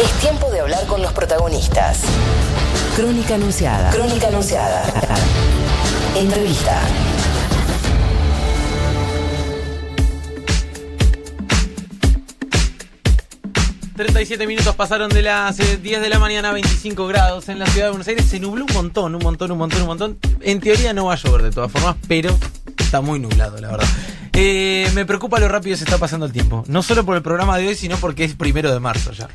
Es tiempo de hablar con los protagonistas. Crónica anunciada. Crónica anunciada. Entrevista. ...37 minutos pasaron de las eh, 10 de la mañana a 25 grados en la ciudad de Buenos Aires. Se nubló un montón, un montón, un montón, un montón. En teoría no va a llover de todas formas, pero está muy nublado, la verdad. Eh, me preocupa lo rápido que se está pasando el tiempo. No solo por el programa de hoy, sino porque es primero de marzo ya.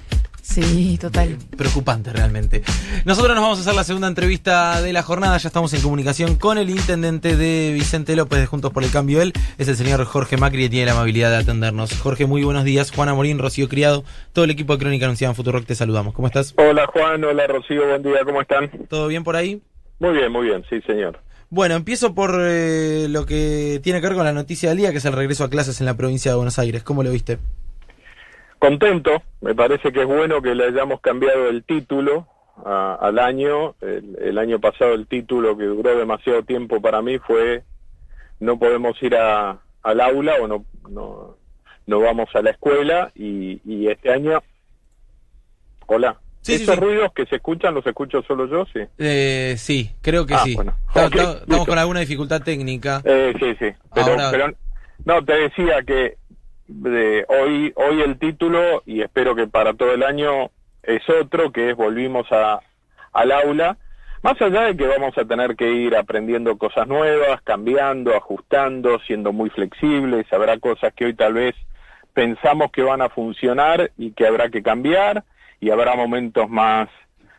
Sí, total. Preocupante realmente. Nosotros nos vamos a hacer la segunda entrevista de la jornada. Ya estamos en comunicación con el intendente de Vicente López de Juntos por el Cambio. Él es el señor Jorge Macri y tiene la amabilidad de atendernos. Jorge, muy buenos días. Juana Morín, Rocío Criado, todo el equipo de Crónica Anunciada en Futurock, te saludamos. ¿Cómo estás? Hola Juan, hola Rocío, buen día, ¿cómo están? ¿Todo bien por ahí? Muy bien, muy bien, sí señor. Bueno, empiezo por eh, lo que tiene que ver con la noticia del día, que es el regreso a clases en la provincia de Buenos Aires. ¿Cómo lo viste? Contento, me parece que es bueno que le hayamos cambiado el título a- al año. El, el año pasado el título que duró demasiado tiempo para mí fue no podemos ir a, al aula o no, no, no vamos a la escuela y, y este año... Hola. Sí, ¿Esos sí. ruidos que se escuchan los escucho solo yo? Sí. Eh, sí, creo que Ah, sí. bueno. Estamos- listo. con alguna dificultad técnica. Eh, sí, sí. Pero, Ahora- pero no, te decía que de hoy, hoy el título, y espero que para todo el año, es otro, que es volvimos a, al aula. Más allá de que vamos a tener que ir aprendiendo cosas nuevas, cambiando, ajustando, siendo muy flexibles, habrá cosas que hoy tal vez pensamos que van a funcionar y que habrá que cambiar, y habrá momentos más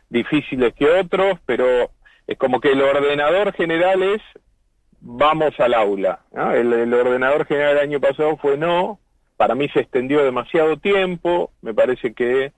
difíciles que otros, pero es como que el ordenador general es vamos al aula. El, el ordenador general del año pasado fue no, para mí se extendió demasiado tiempo, me parece que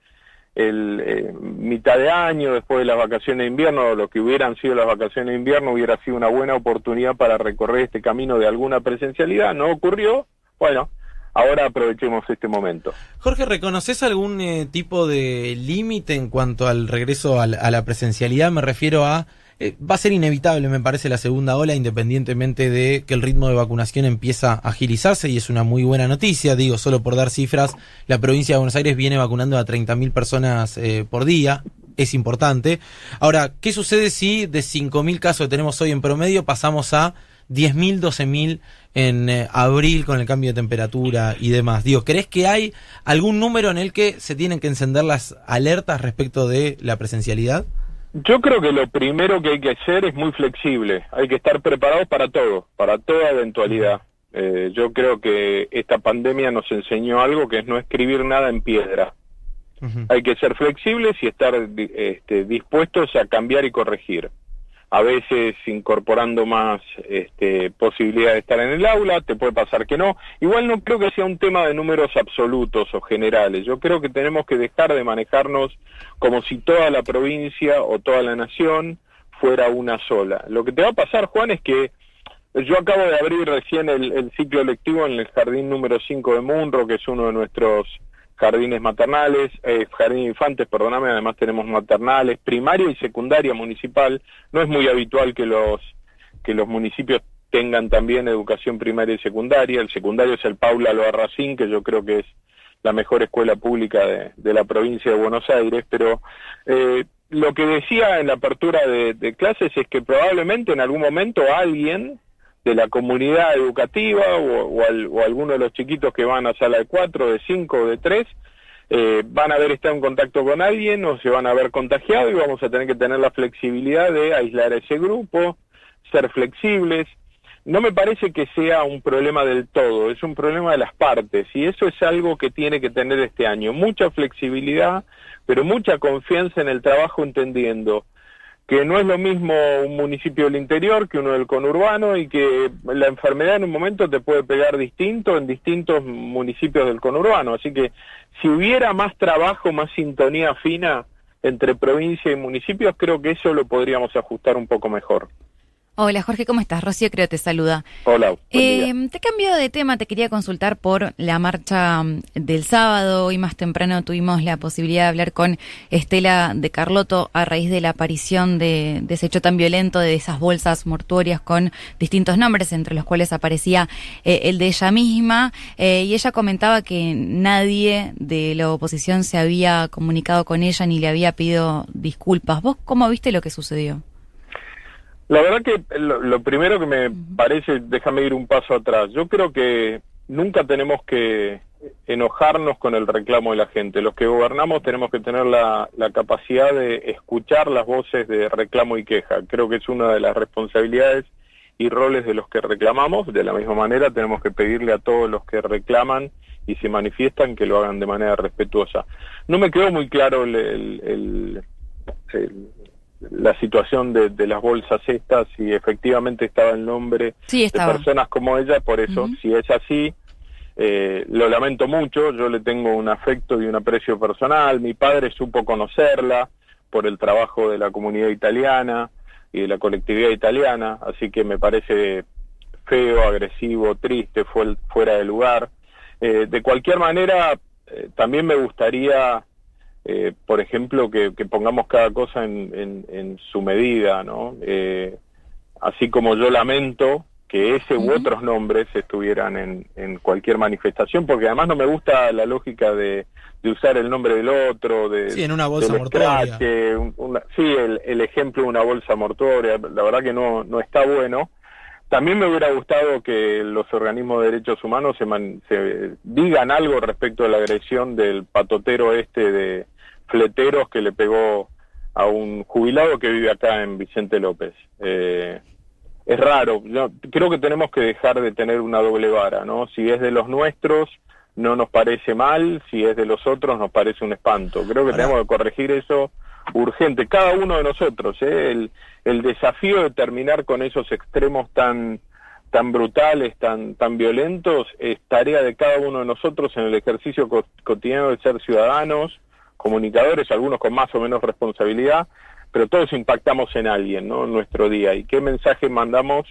el eh, mitad de año, después de las vacaciones de invierno, lo que hubieran sido las vacaciones de invierno hubiera sido una buena oportunidad para recorrer este camino de alguna presencialidad, no ocurrió, bueno, ahora aprovechemos este momento. Jorge, ¿reconoces algún eh, tipo de límite en cuanto al regreso al- a, la presencialidad? Me refiero a... eh, va a ser inevitable, me parece, la segunda ola, independientemente de que el ritmo de vacunación empieza a agilizarse y es una muy buena noticia. Digo, solo por dar cifras, la provincia de Buenos Aires viene vacunando a 30.000 personas eh, por día. Es importante. Ahora, ¿qué sucede si de 5.000 casos que tenemos hoy en promedio pasamos a 10.000, 12.000 en eh, abril con el cambio de temperatura y demás. Digo, ¿crees que hay algún número en el que se tienen que encender las alertas respecto de la presencialidad? Yo creo que lo primero que hay que hacer es muy flexible. Hay que estar preparados para todo, para toda eventualidad. Eh, yo creo que esta pandemia nos enseñó algo que es no escribir nada en piedra. Hay que ser flexibles y estar este, dispuestos a cambiar y corregir. A veces incorporando más este, posibilidad de estar en el aula, te puede pasar que no. Igual no creo que sea un tema de números absolutos o generales. Yo creo que tenemos que dejar de manejarnos como si toda la provincia o toda la nación fuera una sola. Lo que te va a pasar, Juan, es que yo acabo de abrir recién el, el ciclo lectivo en el jardín número 5 de Munro, que es uno de nuestros jardines maternales, eh, jardín infantes, perdóname, además tenemos maternales, primaria y secundaria municipal. No es muy habitual que los que los municipios tengan también educación primaria y secundaria. El secundario es el Paula Loarracín, que yo creo que es la mejor escuela pública de, de la provincia de Buenos Aires, pero eh, lo que decía en la apertura de clases es que probablemente en algún momento alguien de la comunidad educativa o, o, al- o alguno de los chiquitos que van a sala de cuatro, de cinco o de tres, eh, van a haber estado en contacto con alguien o se van a haber contagiado y vamos a tener que tener la flexibilidad de aislar a ese grupo, ser flexibles. No me parece que sea un problema del todo, es un problema de las partes y eso es algo que tiene que tener este año. Mucha flexibilidad, pero mucha confianza en el trabajo entendiendo que no es lo mismo un municipio del interior que uno del conurbano y que la enfermedad en un momento te puede pegar distinto en distintos municipios del conurbano. Así que si hubiera más trabajo, más sintonía fina entre provincia y municipios, creo que eso lo podríamos ajustar un poco mejor. Hola Jorge, ¿cómo estás? Rocío creo te saluda. Hola. Eh, te cambio de tema, te quería consultar por la marcha mm, del sábado. Hoy más temprano tuvimos la posibilidad de hablar con Estela de Carlotto a raíz de la aparición de, ese hecho tan violento de esas bolsas mortuorias con distintos nombres, entre los cuales aparecía eh, el de ella misma. Eh, y ella comentaba que nadie de la oposición se había comunicado con ella ni le había pedido disculpas. ¿Vos cómo viste lo que sucedió? La verdad que lo, primero que me parece, déjame ir un paso atrás, yo creo que nunca tenemos que enojarnos con el reclamo de la gente. Los que gobernamos tenemos que tener la, capacidad de escuchar las voces de reclamo y queja. Creo que es una de las responsabilidades y roles de los que reclamamos. De la misma manera tenemos que pedirle a todos los que reclaman y se manifiestan que lo hagan de manera respetuosa. No me quedó muy claro el la situación de, las bolsas estas, si efectivamente estaba el nombre de personas como ella, por eso, si es así, eh, lo lamento mucho, yo le tengo un afecto y un aprecio personal, mi padre supo conocerla por el trabajo de la comunidad italiana y de la colectividad italiana, así que me parece feo, agresivo, triste, fuera de lugar. Eh, de cualquier manera, eh, también me gustaría eh, por ejemplo, que, pongamos cada cosa en, su medida, ¿no? Eh, así como yo lamento que ese u otros nombres estuvieran en, cualquier manifestación, porque además no me gusta la lógica de, usar el nombre del otro, de... Sí, en una bolsa mortuoria. sí, el, ejemplo de una bolsa mortuoria, la verdad que no, no está bueno. También me hubiera gustado que los organismos de derechos humanos se, se digan algo respecto a la agresión del patotero este de, fleteros que le pegó a un jubilado que vive acá en Vicente López. Eh, es raro, yo creo que tenemos que dejar de tener una doble vara, ¿no? Si es de los nuestros, no nos parece mal, si es de los otros, nos parece un espanto. Creo que tenemos que corregir eso urgente, cada uno de nosotros, ¿eh? el, el desafío de terminar con esos extremos tan tan brutales, tan, tan violentos, es tarea de cada uno de nosotros en el ejercicio cotidiano de ser ciudadanos, comunicadores, algunos con más o menos responsabilidad, pero todos impactamos en alguien, ¿no? En nuestro día. ¿Y qué mensaje mandamos?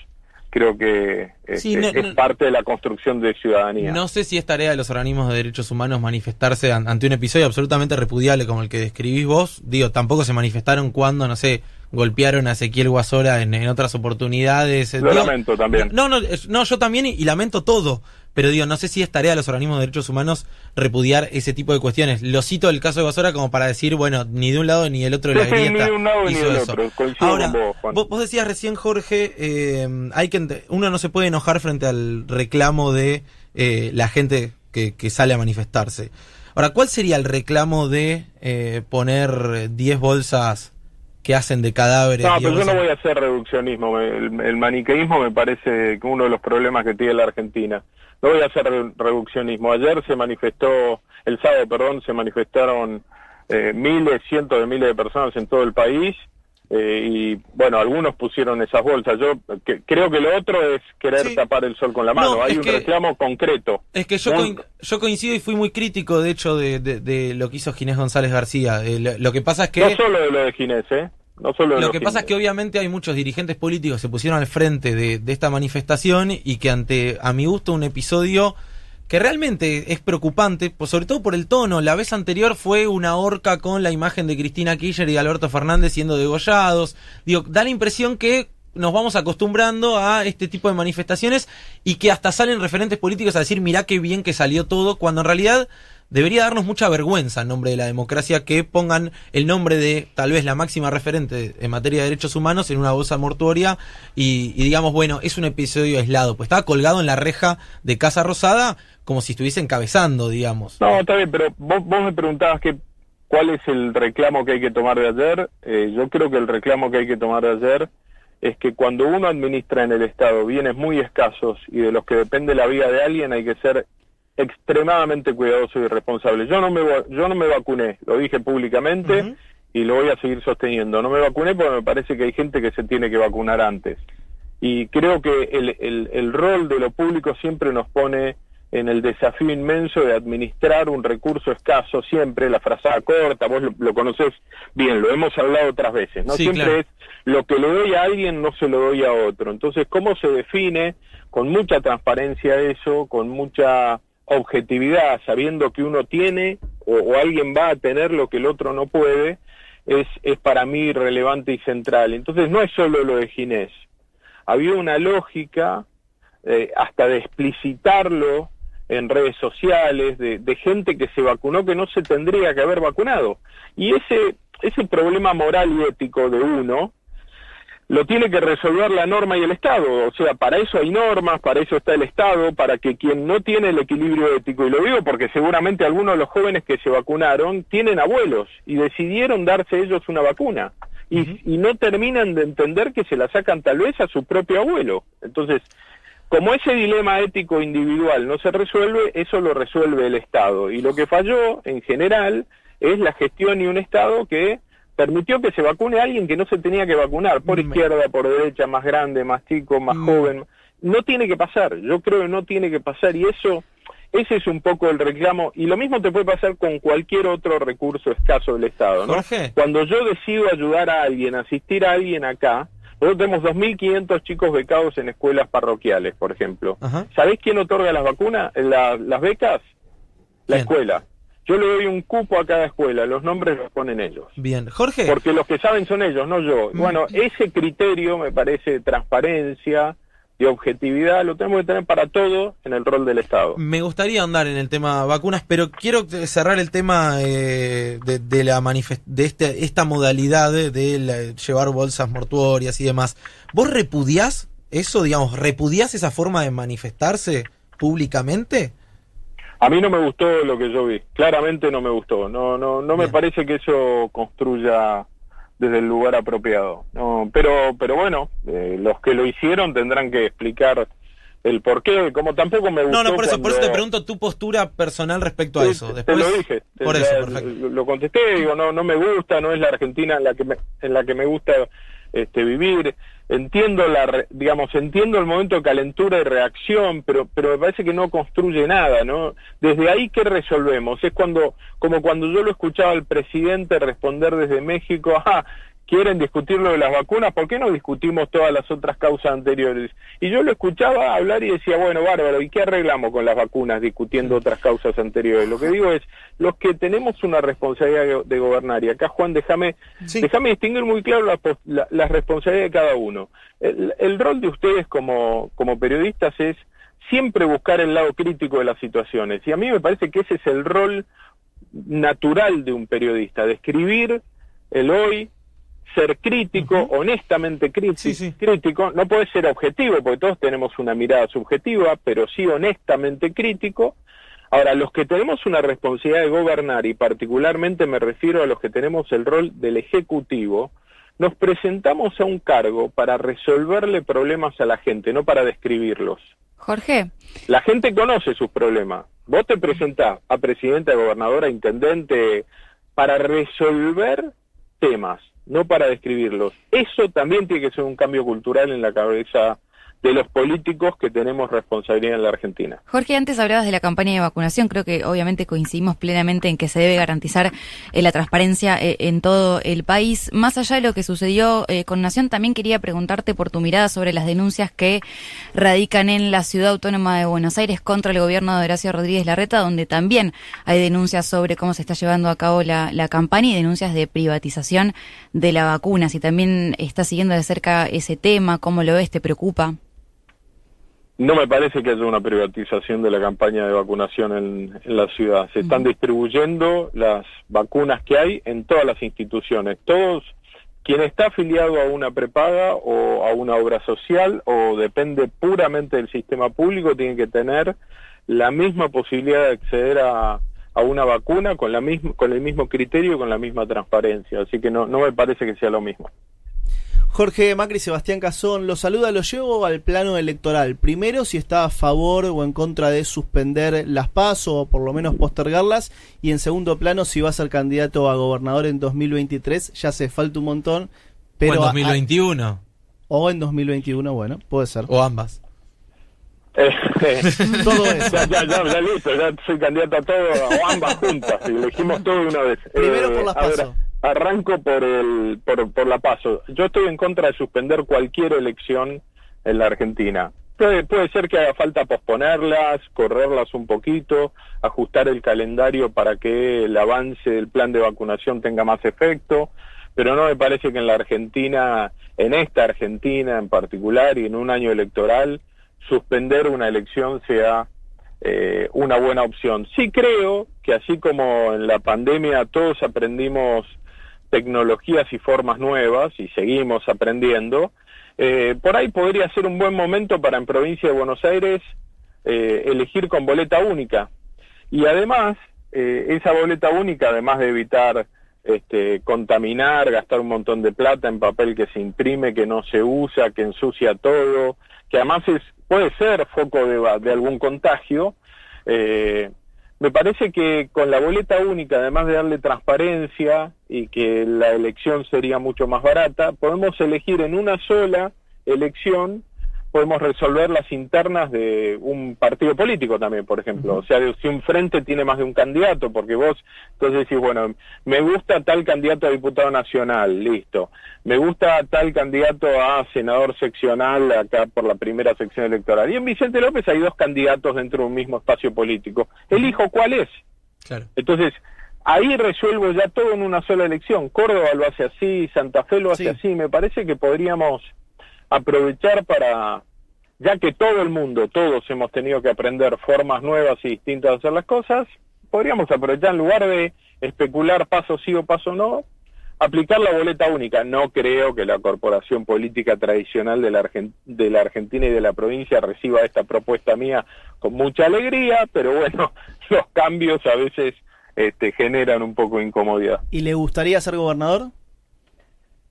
Creo que este, es, parte de la construcción de ciudadanía. No sé si es tarea de los organismos de derechos humanos manifestarse ante un episodio absolutamente repudiable como el que describís vos. Digo, tampoco se manifestaron cuando, no sé, golpearon a Ezequiel Guasora en, otras oportunidades. Lo lamento también. No, no, no, yo también y, lamento todo. Pero digo, no sé si es tarea de los organismos de derechos humanos repudiar ese tipo de cuestiones. Lo cito el caso de Guasora como para decir, bueno, ni de un lado ni del otro de la grieta ni de un lado ni del otro. Ahora, vos, decías recién, Jorge, eh, hay que uno no se puede enojar frente al reclamo de eh, la gente que, que, sale a manifestarse. Ahora, ¿cuál sería el reclamo de eh, poner 10 bolsas que hacen de cadáveres. No, pero yo no voy a hacer reduccionismo. El, maniqueísmo me parece uno de los problemas que tiene la Argentina. No voy a hacer reduccionismo. Ayer se manifestó, el sábado, perdón, se manifestaron eh, miles, cientos de miles de personas en todo el país. Eh, y bueno, algunos pusieron esas bolsas. Yo creo que lo otro es querer tapar el sol con la mano. Hay un reclamo concreto. Es que yo, yo coincido y fui muy crítico, de hecho, de, lo que hizo Ginés González García. Eh, lo, que pasa es que... No solo de lo de Ginés, ¿eh? lo que pasa es que obviamente hay muchos dirigentes políticos que se pusieron al frente de, esta manifestación y que ante, a mi gusto, un episodio que realmente es preocupante, pues sobre todo por el tono. La vez anterior fue una horca con la imagen de Cristina Kirchner y Alberto Fernández siendo degollados. Digo, da la impresión que nos vamos acostumbrando a este tipo de manifestaciones y que hasta salen referentes políticos a decir, mirá qué bien que salió todo, cuando en realidad debería darnos mucha vergüenza en nombre de la democracia que pongan el nombre de tal vez la máxima referente en materia de derechos humanos en una bolsa mortuoria y, digamos, bueno, es un episodio aislado, pues estaba colgado en la reja de Casa Rosada como si estuviese encabezando, digamos. No, está bien, pero vos, me preguntabas que cuál es el reclamo que hay que tomar de ayer. Eh, yo creo que el reclamo que hay que tomar de ayer es que cuando uno administra en el Estado bienes muy escasos y de los que depende la vida de alguien, hay que ser extremadamente cuidadoso y responsable. Yo no me yo no me vacuné, lo dije públicamente y lo voy a seguir sosteniendo. No me vacuné porque me parece que hay gente que se tiene que vacunar antes. Y creo que el, el, el rol de lo público siempre nos pone en el desafío inmenso de administrar un recurso escaso siempre, la frazada corta, vos lo, lo conocés bien, lo hemos hablado otras veces, ¿no? Sí, siempre claro. es lo que le doy a alguien no se lo doy a otro. Entonces, ¿cómo se define con mucha transparencia eso, con mucha objetividad, sabiendo que uno tiene o, alguien va a tener lo que el otro no puede? Es, es para mí relevante y central. Entonces, no es solo lo de Ginés. Había una lógica eh, hasta de explicitarlo en redes sociales, de, de gente que se vacunó que no se tendría que haber vacunado. Y ese, ese problema moral y ético de uno lo tiene que resolver la norma y el Estado. O sea, para eso hay normas, para eso está el Estado, para que quien no tiene el equilibrio ético, y lo digo porque seguramente algunos de los jóvenes que se vacunaron tienen abuelos y decidieron darse ellos una vacuna. Y, y no terminan de entender que se la sacan tal vez a su propio abuelo. Entonces, como ese dilema ético individual no se resuelve, eso lo resuelve el Estado. Y lo que falló, en general, es la gestión y un Estado que permitió que se vacune a alguien que no se tenía que vacunar, por izquierda, por derecha, más grande, más chico, más Mm. joven. No tiene que pasar, yo creo que no tiene que pasar y eso, ese es un poco el reclamo. Y lo mismo te puede pasar con cualquier otro recurso escaso del Estado, ¿no? Jorge. Cuando yo decido ayudar a alguien, asistir a alguien acá, nosotros tenemos 2.500 chicos becados en escuelas parroquiales, por ejemplo. Ajá. ¿Sabés quién otorga las vacunas, la- las becas? La escuela. Yo le doy un cupo a cada escuela, los nombres los ponen ellos. Bien. Jorge. Porque los que saben son ellos, no yo. Mm. Bueno, ese criterio me parece de transparencia, de objetividad, lo tenemos que tener para todo en el rol del Estado. Me gustaría andar en el tema vacunas, pero quiero cerrar el tema eh, de, de la manifest de este, esta modalidad de, de la- llevar bolsas mortuorias y demás. ¿Vos repudiás eso, digamos, repudiás esa forma de manifestarse públicamente? A mí no me gustó lo que yo vi, claramente no me gustó. No, no, no me parece que eso construya desde el lugar apropiado. No, pero, pero bueno, eh, los que lo hicieron tendrán que explicar el porqué, como tampoco me gustó. No, no, por eso, por eso te pregunto tu postura personal respecto a eso. Después, te lo dije. Por eso, perfecto. Lo, lo contesté, digo, no, no me gusta, no es la Argentina en la que me, en la que me gusta este, vivir. Entiendo la, digamos, entiendo el momento de calentura y reacción, pero, pero me parece que no construye nada, ¿no? Desde ahí, ¿qué resolvemos? Es cuando, como cuando yo lo escuchaba al presidente responder desde México, ah, quieren discutir lo de las vacunas, ¿por qué no discutimos todas las otras causas anteriores? Y yo lo escuchaba hablar y decía, bueno, bárbaro, ¿y qué arreglamos con las vacunas discutiendo otras causas anteriores? Lo que digo es, los que tenemos una responsabilidad de, de gobernar, y acá Juan, déjame Sí. déjame distinguir muy claro la, la, la responsabilidad de cada uno. El, el rol de ustedes como, como periodistas es siempre buscar el lado crítico de las situaciones, y a mí me parece que ese es el rol natural de un periodista, de escribir el hoy, ser crítico, honestamente crítico, Sí, sí. crítico, no puede ser objetivo, porque todos tenemos una mirada subjetiva, pero sí honestamente crítico. Ahora, los que tenemos una responsabilidad de gobernar, y particularmente me refiero a los que tenemos el rol del Ejecutivo, nos presentamos a un cargo para resolverle problemas a la gente, no para describirlos. Jorge, La gente conoce sus problemas. Vos te presentás a presidente, a gobernadora, a intendente, para resolver temas, no para describirlos. Eso también tiene que ser un cambio cultural en la cabeza de los políticos que tenemos responsabilidad en la Argentina. Jorge, antes hablabas de la campaña de vacunación. Creo que obviamente coincidimos plenamente en que se debe garantizar eh, la transparencia eh, en todo el país. Más allá de lo que sucedió eh, con Nación, también quería preguntarte por tu mirada sobre las denuncias que radican en la ciudad autónoma de Buenos Aires contra el gobierno de Horacio Rodríguez Larreta, donde también hay denuncias sobre cómo se está llevando a cabo la, la campaña y denuncias de privatización de la vacuna. Si también estás siguiendo de cerca ese tema, ¿cómo lo ves? ¿Te preocupa? No me parece que haya una privatización de la campaña de vacunación en, en la ciudad. Se están distribuyendo las vacunas que hay en todas las instituciones. Todos, quien está afiliado a una prepaga o a una obra social o depende puramente del sistema público, tiene que tener la misma posibilidad de acceder a, a una vacuna con, la misma, con el mismo criterio y con la misma transparencia. Así que no, no me parece que sea lo mismo. Jorge Macri, Sebastián Cazón, lo saluda, lo llevo al plano electoral. Primero, si está a favor o en contra de suspender las PASO o por lo menos postergarlas. Y en segundo plano, si va a ser candidato a gobernador en 2023. Ya se falta un montón. Pero o en a- 2021, o en 2021, bueno, puede ser. o ambas. Eh, todo eso. Ya, ya, ya, listo, ya soy candidato a todo, o ambas juntas, y elegimos todo de una vez. Primero por la paso. Arranco por, el, por, por la paso. Yo estoy en contra de suspender cualquier elección en la Argentina. Puede, puede ser que haga falta posponerlas, correrlas un poquito, ajustar el calendario para que el avance del plan de vacunación tenga más efecto, pero no me parece que en la Argentina, en esta Argentina en particular y en un año electoral, suspender una elección sea eh, una buena opción. Sí creo que así como en la pandemia todos aprendimos tecnologías y formas nuevas y seguimos aprendiendo, eh, por ahí podría ser un buen momento para en provincia de Buenos Aires eh, elegir con boleta única. Y además, esa boleta única, además de evitar este, contaminar, gastar un montón de plata en papel que se imprime, que no se usa, que ensucia todo, que además es puede ser foco de, de algún contagio. Eh, me parece que con la boleta única, además de darle transparencia y que la elección sería mucho más barata, podemos elegir en una sola elección podemos resolver las internas de un partido político también, por ejemplo. O sea, si un frente tiene más de un candidato, porque vos entonces decís, bueno, me gusta tal candidato a diputado nacional, listo. Me gusta tal candidato a senador seccional acá por la primera sección electoral. Y en Vicente López hay dos candidatos dentro de un mismo espacio político. Elijo cuál es. Claro. Entonces, ahí resuelvo ya todo en una sola elección. Córdoba lo hace así, Santa Fe lo hace así. Me parece que podríamos aprovechar para, ya que todo el mundo, todos hemos tenido que aprender formas nuevas y distintas de hacer las cosas, podríamos aprovechar en lugar de especular paso sí o paso no, aplicar la boleta única. No creo que la corporación política tradicional de la, de la Argentina y de la provincia reciba esta propuesta mía con mucha alegría, pero bueno, los cambios a veces este, generan un poco de incomodidad. ¿Y le gustaría ser gobernador?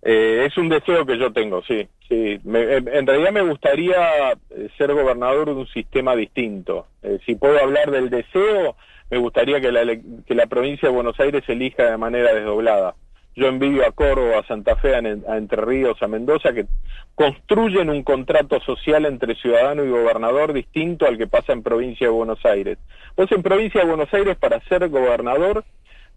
Eh, es un deseo que yo tengo, sí. sí. en realidad me gustaría eh, ser gobernador de un sistema distinto. Eh, si puedo hablar del deseo, me gustaría que la, que la provincia de Buenos Aires elija de manera desdoblada. Yo envidio a Córdoba, a Santa Fe, a, Entre Ríos, a Mendoza, que construyen un contrato social entre ciudadano y gobernador distinto al que pasa en provincia de Buenos Aires. Vos en provincia de Buenos Aires, para ser gobernador,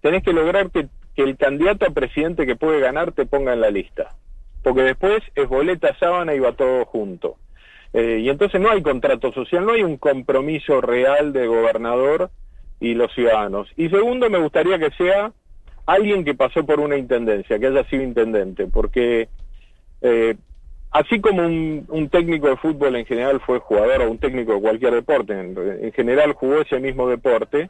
tenés que lograr que que el candidato a presidente que puede ganar te ponga en la lista. Porque después es boleta, sábana y va todo junto. Eh, y entonces no hay contrato social, no hay un compromiso real de gobernador y los ciudadanos. Y segundo, me gustaría que sea alguien que pasó por una intendencia, que haya sido intendente, porque eh, así como un, técnico de fútbol en general fue jugador o un técnico de cualquier deporte, en general jugó ese mismo deporte,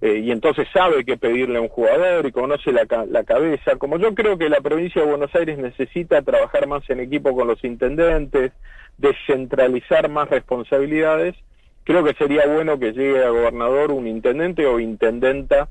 eh, y entonces sabe qué pedirle a un jugador y conoce la, la cabeza. Como yo creo que la provincia de Buenos Aires necesita trabajar más en equipo con los intendentes, descentralizar más responsabilidades, creo que sería bueno que llegue a gobernador un intendente o intendenta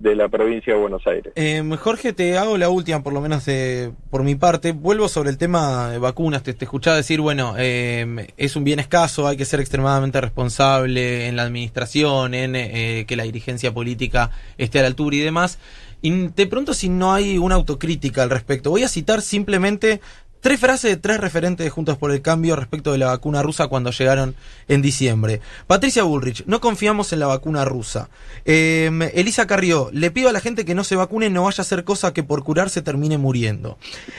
de la provincia de Buenos Aires. Eh, Jorge, te hago la última, por lo menos eh, por mi parte. Vuelvo sobre el tema de vacunas. Te, te escuchaba decir, bueno, eh, es un bien escaso, hay que ser extremadamente responsable en la administración, en eh, que la dirigencia política esté a la altura y demás. Y te pregunto si no hay una autocrítica al respecto. Voy a citar simplemente Tres frases de tres referentes de Juntos por el Cambio respecto de la vacuna rusa cuando llegaron en diciembre. Patricia Bullrich, no confiamos en la vacuna rusa. Em, Elisa Carrió, le pido a la gente que no se vacune, no vaya a ser cosa que por curarse termine muriendo.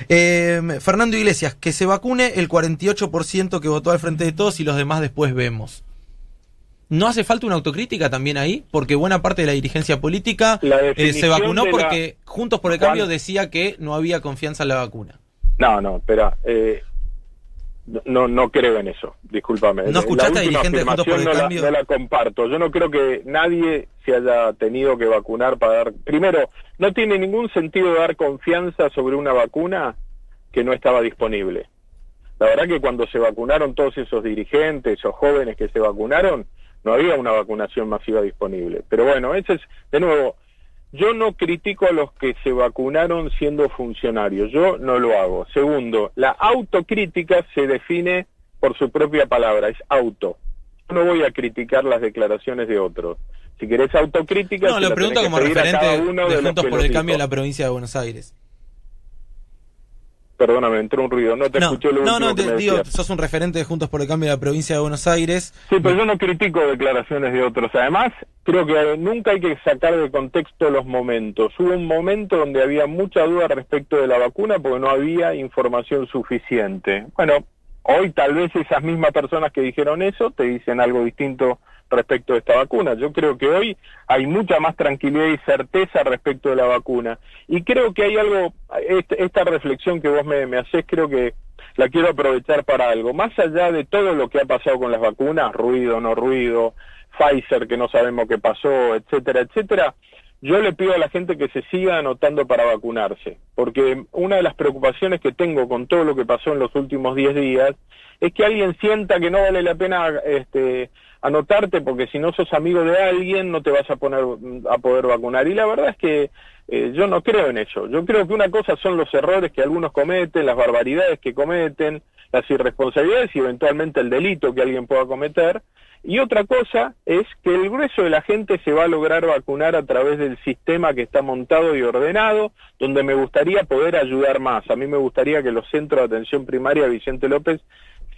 Em, Fernando Iglesias, que se vacune el 48% que votó al frente de todos y los demás después vemos. ¿No hace falta una autocrítica también ahí? Porque buena parte de la dirigencia política eh, se vacunó porque Juntos por el Cambio decía que no había confianza en la vacuna. No, no, espera. Eh, no, no creo en eso, discúlpame. ¿No escuchaste a dirigente por el no cambio? La, no la comparto. Yo no creo que nadie se haya tenido que vacunar para dar... Primero, no tiene ningún sentido dar confianza sobre una vacuna que no estaba disponible. La verdad que cuando se vacunaron todos esos dirigentes o jóvenes que se vacunaron, no había una vacunación masiva disponible. Pero bueno, ese es, de nuevo, yo no critico a los que se vacunaron siendo funcionarios, yo no lo hago. Segundo, la autocrítica se define por su propia palabra, es auto. Yo no voy a criticar las declaraciones de otros. Si querés autocrítica... No, lo pregunto como referente de, Juntos por el Cambio en la provincia de Buenos Aires. Perdóname, entró un ruido. No te escuché lo no, no, te digo, sos un referente de Juntos por el Cambio de la provincia de Buenos Aires. Sí, pero yo no critico declaraciones de otros. Además, creo que nunca hay que sacar de contexto los momentos. Hubo un momento donde había mucha duda respecto de la vacuna porque no había información suficiente. Bueno, hoy tal vez esas mismas personas que dijeron eso te dicen algo distinto respecto de esta vacuna. Yo creo que hoy hay mucha más tranquilidad y certeza respecto de la vacuna. Y creo que hay algo, este- esta reflexión que vos me, me haces, creo que la quiero aprovechar para algo. Más allá de todo lo que ha pasado con las vacunas, ruido, no ruido, Pfizer que no sabemos qué pasó, etcétera, etcétera, yo le pido a la gente que se siga anotando para vacunarse, porque una de las preocupaciones que tengo con todo lo que pasó en los últimos 10 días es que alguien sienta que no vale la pena este, anotarte porque si no sos amigo de alguien no te vas a poner a poder vacunar y la verdad es que eh, yo no creo en eso. Yo creo que una cosa son los errores que algunos cometen, las barbaridades que cometen, las irresponsabilidades y eventualmente el delito que alguien pueda cometer. Y otra cosa es que el grueso de la gente se va a lograr vacunar a través del sistema que está montado y ordenado, donde me gustaría poder ayudar más. A mí me gustaría que los centros de atención primaria Vicente López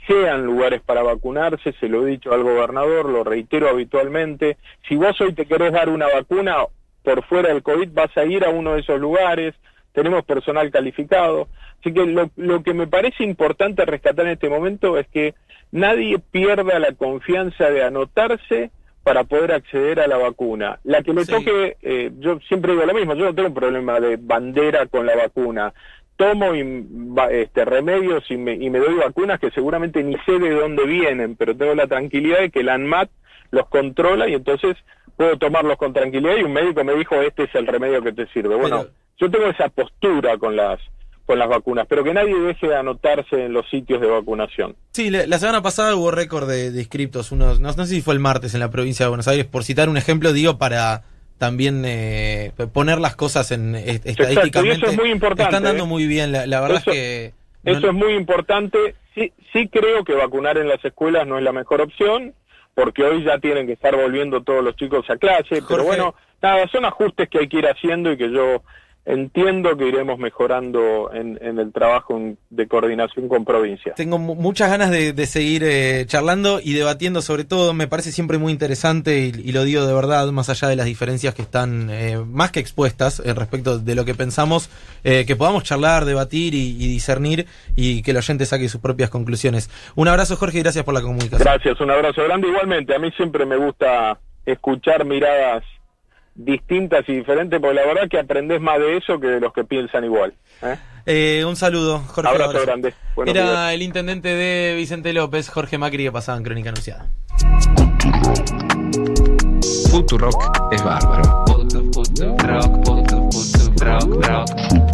sean lugares para vacunarse, se lo he dicho al gobernador, lo reitero habitualmente. Si vos hoy te querés dar una vacuna por fuera del COVID, vas a ir a uno de esos lugares, tenemos personal calificado. Así que lo, lo que me parece importante rescatar en este momento es que nadie pierda la confianza de anotarse para poder acceder a la vacuna. La que me Sí. toque, eh, yo siempre digo lo mismo, yo no tengo un problema de bandera con la vacuna. Tomo y, este, remedios y me, y me doy vacunas que seguramente ni sé de dónde vienen, pero tengo la tranquilidad de que la ANMAT los controla y entonces puedo tomarlos con tranquilidad y un médico me dijo este es el remedio que te sirve. Bueno, Pero- yo tengo esa postura con las con las vacunas, pero que nadie deje de anotarse en los sitios de vacunación. Sí, la semana pasada hubo récord de, de inscriptos, unos, no, no sé si fue el martes en la provincia de Buenos Aires, por citar un ejemplo, digo, para también eh, poner las cosas en est- estadísticamente. y eso es muy importante, Están dando ¿eh? muy bien, la, la verdad Eso- es que... Eso no- es muy importante. Sí, sí creo que vacunar en las escuelas no es la mejor opción, porque hoy ya tienen que estar volviendo todos los chicos a clase, pero bueno, nada, son ajustes que hay que ir haciendo y que yo entiendo que iremos mejorando en, en el trabajo de coordinación con provincias. Tengo mu- muchas ganas de, de seguir eh, charlando y debatiendo sobre todo, me parece siempre muy interesante y, y lo digo de verdad, más allá de las diferencias que están eh, más que expuestas eh, respecto de lo que pensamos, eh, que podamos charlar, debatir y, y discernir y que el oyente saque sus propias conclusiones. Un abrazo Jorge y gracias por la comunicación. Gracias, un abrazo grande. Igualmente, a mí siempre me gusta escuchar miradas distintas y diferentes, porque la verdad que aprendes más de eso que de los que piensan igual. ¿eh? Eh, un saludo, Jorge. Abrazo Abrazo. grande. Buenos Era días. el intendente de Vicente López, Jorge Macri, que pasaba en Crónica Anunciada. Futurock es bárbaro.